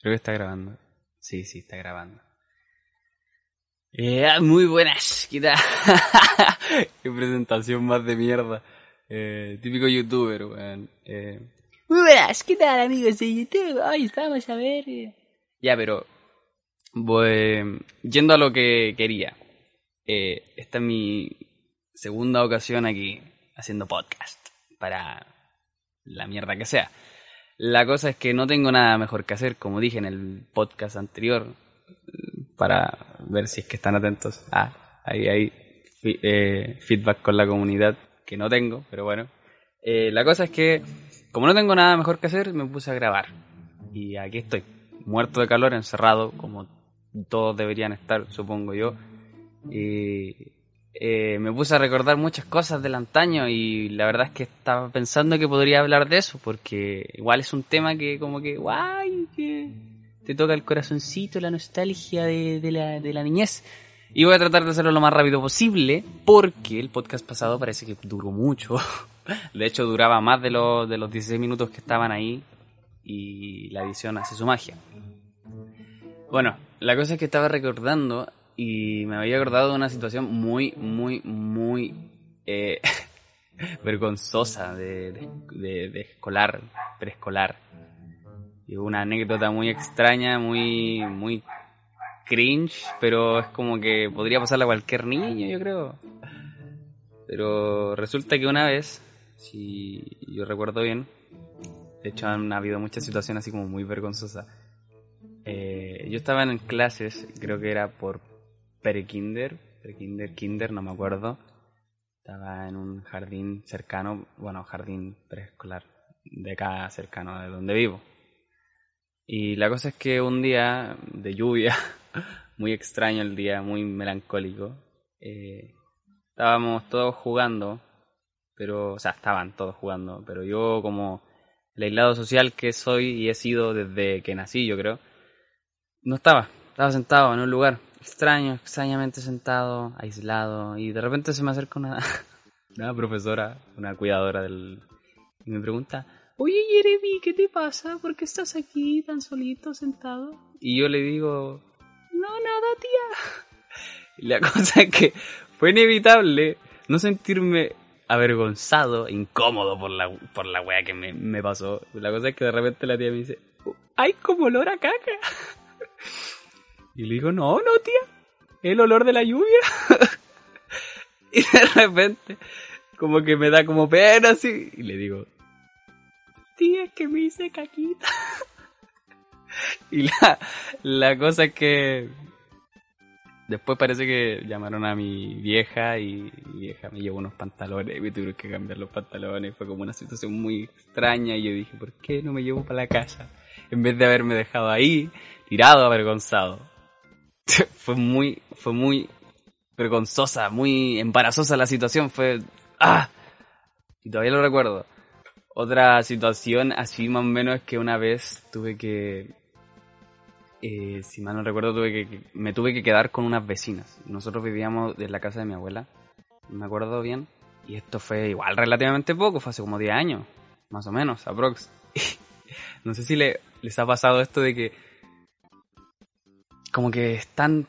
Creo que está grabando. Sí, sí, está grabando. Eh, muy buenas, ¿qué tal? Qué presentación más de mierda. Eh, típico youtuber, weón. Eh, muy buenas, ¿qué tal amigos de YouTube? Hoy vamos a ver... eh. Ya, pero... Voy, yendo a lo que quería. Eh, esta es mi segunda ocasión aquí haciendo podcast. Para la mierda que sea. La cosa es que no tengo nada mejor que hacer, como dije en el podcast anterior, para ver si es que están atentos. Ah, ahí hay eh, feedback con la comunidad que no tengo, pero bueno. Eh, la cosa es que, como no tengo nada mejor que hacer, me puse a grabar. Y aquí estoy, muerto de calor, encerrado, como todos deberían estar, supongo yo. Y eh, me puse a recordar muchas cosas del antaño y la verdad es que estaba pensando que podría hablar de eso, porque igual es un tema que como que, guay, que te toca el corazoncito, la nostalgia de, de la, de la niñez. Y voy a tratar de hacerlo lo más rápido posible, porque el podcast pasado parece que duró mucho. De hecho, duraba más de los, de los 16 minutos que estaban ahí y la edición hace su magia. Bueno, la cosa es que estaba recordando y me había acordado de una situación muy, muy, muy eh, vergonzosa de, de, escolar, preescolar. Y una anécdota muy extraña, muy, muy cringe, pero es como que podría pasarle a cualquier niño, yo creo. Pero resulta que una vez, si yo recuerdo bien, de hecho han habido muchas situaciones así como muy vergonzosas. Eh, yo estaba en clases, creo que era por pre-kinder, pre-kinder, kinder, no me acuerdo. Estaba en un jardín cercano, bueno, jardín preescolar, de acá cercano de donde vivo. Y la cosa es que un día de lluvia, muy extraño el día, muy melancólico, eh, estábamos todos jugando, pero, o sea, estaban todos jugando, pero yo como el aislado social que soy y he sido desde que nací, yo creo, no estaba, estaba sentado en un lugar extraño, extrañamente sentado, aislado, y de repente se me acerca una, una profesora, una cuidadora del... y me pregunta, oye Jeremy, ¿qué te pasa? ¿Por qué estás aquí tan solito, sentado? Y yo le digo, no, nada, tía. Y la cosa es que fue inevitable no sentirme avergonzado, incómodo por la, por la wea que me, me pasó. La cosa es que de repente la tía me dice, ¡ay, como olor a caca! Y le digo, no, no, tía, el olor de la lluvia. y de repente, como que me da como pena así. Y le digo, tía, es que me hice caquita. y la, la cosa es que después parece que llamaron a mi vieja y mi vieja me llevó unos pantalones y me tuvieron que cambiar los pantalones. Fue como una situación muy extraña y yo dije, ¿por qué no me llevo para la casa? En vez de haberme dejado ahí, tirado, avergonzado. fue muy, fue muy vergonzosa, muy embarazosa la situación. Fue, ¡ah! Y todavía lo recuerdo. Otra situación así más o menos es que una vez tuve que, eh, si mal no recuerdo, tuve que, me tuve que quedar con unas vecinas. Nosotros vivíamos en la casa de mi abuela, no me acuerdo bien. Y esto fue igual relativamente poco, fue hace como 10 años, más o menos, aprox. no sé si le, les ha pasado esto de que como que están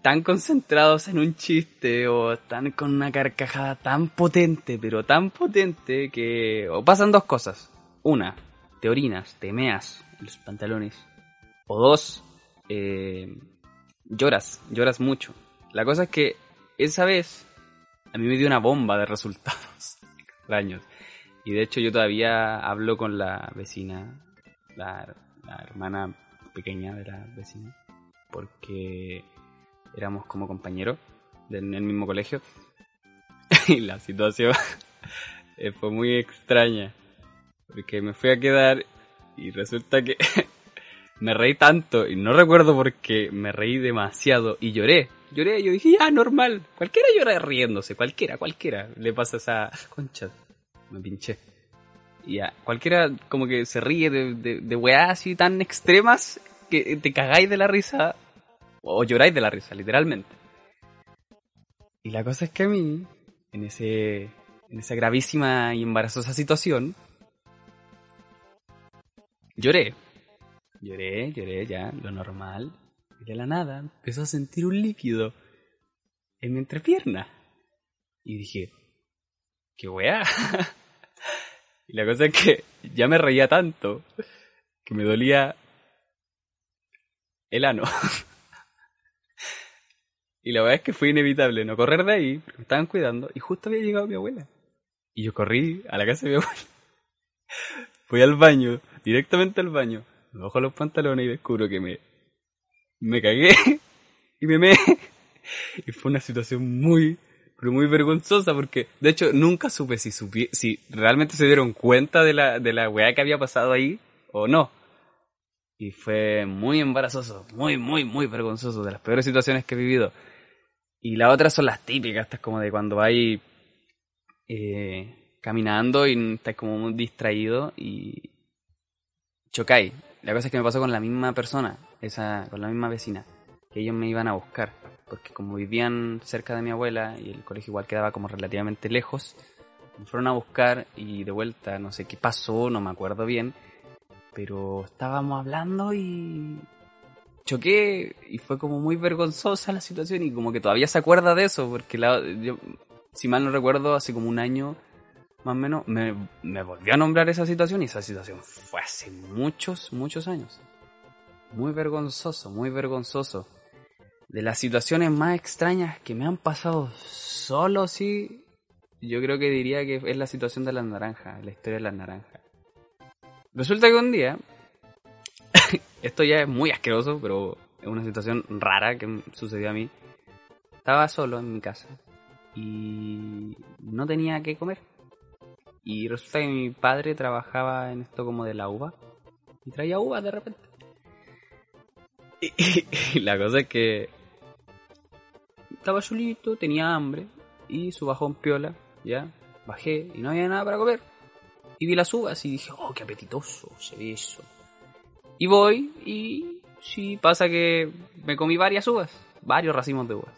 tan concentrados en un chiste o están con una carcajada tan potente, pero tan potente que o pasan dos cosas. Una, te orinas, te meas en los pantalones. O dos, eh, lloras, lloras mucho. La cosa es que esa vez a mí me dio una bomba de resultados extraños. Y de hecho yo todavía hablo con la vecina, la, la hermana pequeña de la vecina, porque éramos como compañeros en el mismo colegio. y la situación eh, fue muy extraña, porque me fui a quedar y resulta que me reí tanto y no recuerdo por qué me reí demasiado y lloré. Lloré, yo dije, ya, normal. Cualquiera llora riéndose, cualquiera, cualquiera. Le pasa esa concha. Me pinché. Y ya, cualquiera como que se ríe de, de, de así tan extremas que te cagáis de la risa o lloráis de la risa, literalmente. Y la cosa es que a mí, en ese en esa gravísima y embarazosa situación, Lloré. Lloré, lloré ya, lo normal. Y de la nada empezó a sentir un líquido en mi entrepierna. Y dije, ¿qué weá? y la cosa es que ya me reía tanto que me dolía el ano. y la verdad es que fue inevitable no correr de ahí, porque me estaban cuidando, y justo había llegado mi abuela. Y yo corrí a la casa de mi abuela. Fui al baño, directamente al baño, me bajo los pantalones y descubro que me, me cagué y me me. Y fue una situación muy, pero muy vergonzosa porque, de hecho, nunca supe si, si realmente se dieron cuenta de la, de la weá que había pasado ahí o no. Y fue muy embarazoso, muy, muy, muy vergonzoso, de las peores situaciones que he vivido. Y la otra son las típicas, estas como de cuando vais eh, caminando y estás como muy distraído y chocáis. La cosa es que me pasó con la misma persona, esa, con la misma vecina, que ellos me iban a buscar, porque como vivían cerca de mi abuela y el colegio igual quedaba como relativamente lejos, me fueron a buscar y de vuelta, no sé qué pasó, no me acuerdo bien, pero estábamos hablando y choqué y fue como muy vergonzosa la situación y como que todavía se acuerda de eso, porque la, yo, si mal no recuerdo, hace como un año más o menos, me, me volvió a nombrar esa situación y esa situación fue hace muchos, muchos años. Muy vergonzoso, muy vergonzoso. De las situaciones más extrañas que me han pasado solo, sí, yo creo que diría que es la situación de las naranjas, la historia de las naranjas. Resulta que un día, esto ya es muy asqueroso, pero es una situación rara que sucedió a mí. Estaba solo en mi casa y no tenía que comer. Y resulta que mi padre trabajaba en esto como de la uva y traía uvas de repente. Y, la cosa es que estaba solito, tenía hambre y su bajón piola, ya, bajé y no había nada para comer. Y vi las uvas y dije, oh, qué apetitoso se ve eso. Y voy y sí, pasa que me comí varias uvas, varios racimos de uvas.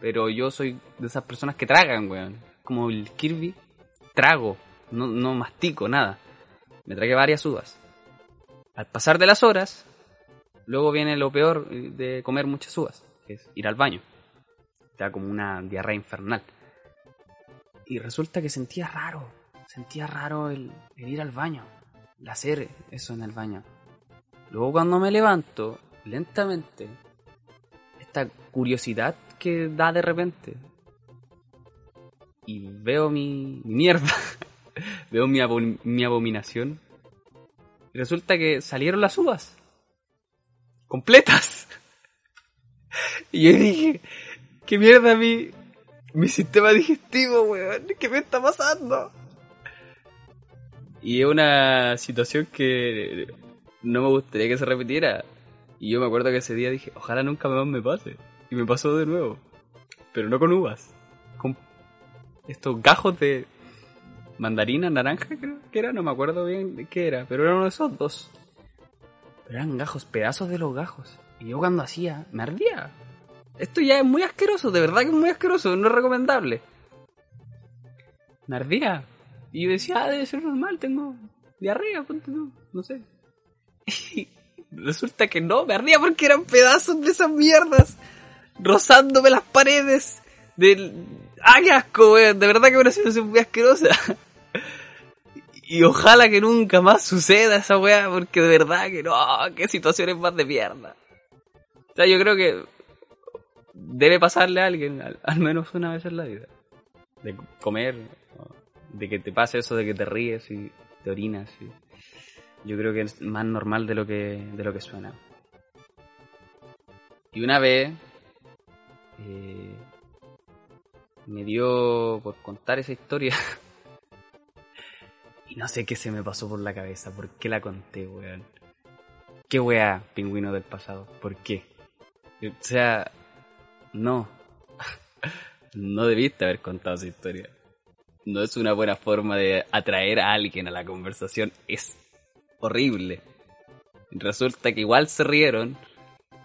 Pero yo soy de esas personas que tragan, weón. Como el Kirby, trago, no, no mastico nada. Me tragué varias uvas. Al pasar de las horas, luego viene lo peor de comer muchas uvas, que es ir al baño. Te da como una diarrea infernal. Y resulta que sentía raro, sentía raro el, ir al baño, el hacer eso en el baño. Luego cuando me levanto, lentamente, esta curiosidad que da de repente, y veo mi, mierda, veo mi, mi abominación, y resulta que salieron las uvas, completas. Y yo dije, ¿qué mierda mi, mi sistema digestivo, weón? ¿Qué me está pasando? Y es una situación que no me gustaría que se repitiera. Y yo me acuerdo que ese día dije, ojalá nunca más me pase. Y me pasó de nuevo. Pero no con uvas. Con estos gajos de mandarina, naranja creo que era. No me acuerdo bien qué era. Pero eran esos dos. Pero eran gajos, pedazos de los gajos. Y yo cuando hacía, me ardía. Esto ya es muy asqueroso, de verdad que es muy asqueroso, no es recomendable. Me ardía. Y yo decía, ah, debe ser normal, tengo diarrea, no sé. Resulta que no, me ardía porque eran pedazos de esas mierdas rozándome las paredes del... ¡Ay, asco, weón! De verdad que una situación muy asquerosa. Y ojalá que nunca más suceda esa weá, porque de verdad que no, qué situaciones más de mierda. O sea, yo creo que debe pasarle a alguien, al menos una vez en la vida. De comer de que te pase eso de que te ríes y te orinas. Y yo creo que es más normal de lo que, de lo que suena. Y una vez eh, me dio por contar esa historia. y no sé qué se me pasó por la cabeza. ¿Por qué la conté, weón? ¿Qué weá, pingüino del pasado? ¿Por qué? O sea, no. no debiste haber contado esa historia no es una buena forma de atraer a alguien a la conversación. Es horrible. Resulta que igual se rieron.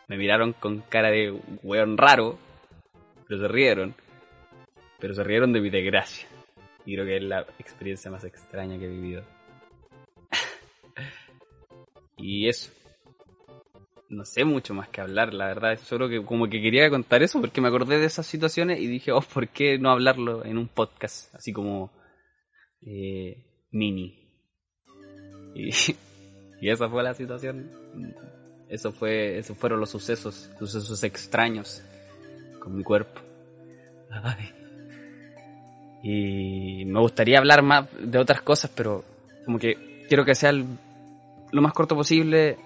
Me miraron con cara de weón raro. Pero se rieron. Pero se rieron de mi desgracia. Y creo que es la experiencia más extraña que he vivido. Y eso. No sé mucho más que hablar, la verdad. Solo que como que quería contar eso porque me acordé de esas situaciones y dije, oh, ¿por qué no hablarlo en un podcast? Así como eh, mini. Y, y esa fue la situación. Eso fue, esos fueron los sucesos, sucesos extraños con mi cuerpo. Y me gustaría hablar más de otras cosas, pero como que quiero que sea lo más corto posible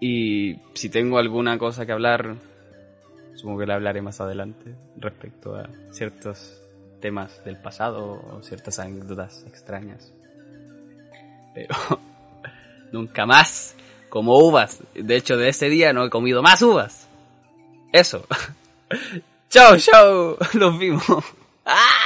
y si tengo alguna cosa que hablar, supongo que la hablaré más adelante respecto a ciertos temas del pasado o ciertas anécdotas extrañas. Pero nunca más como uvas. De hecho, de ese día no he comido más uvas. Eso. chao, chao. Los vimos. ¡Ah!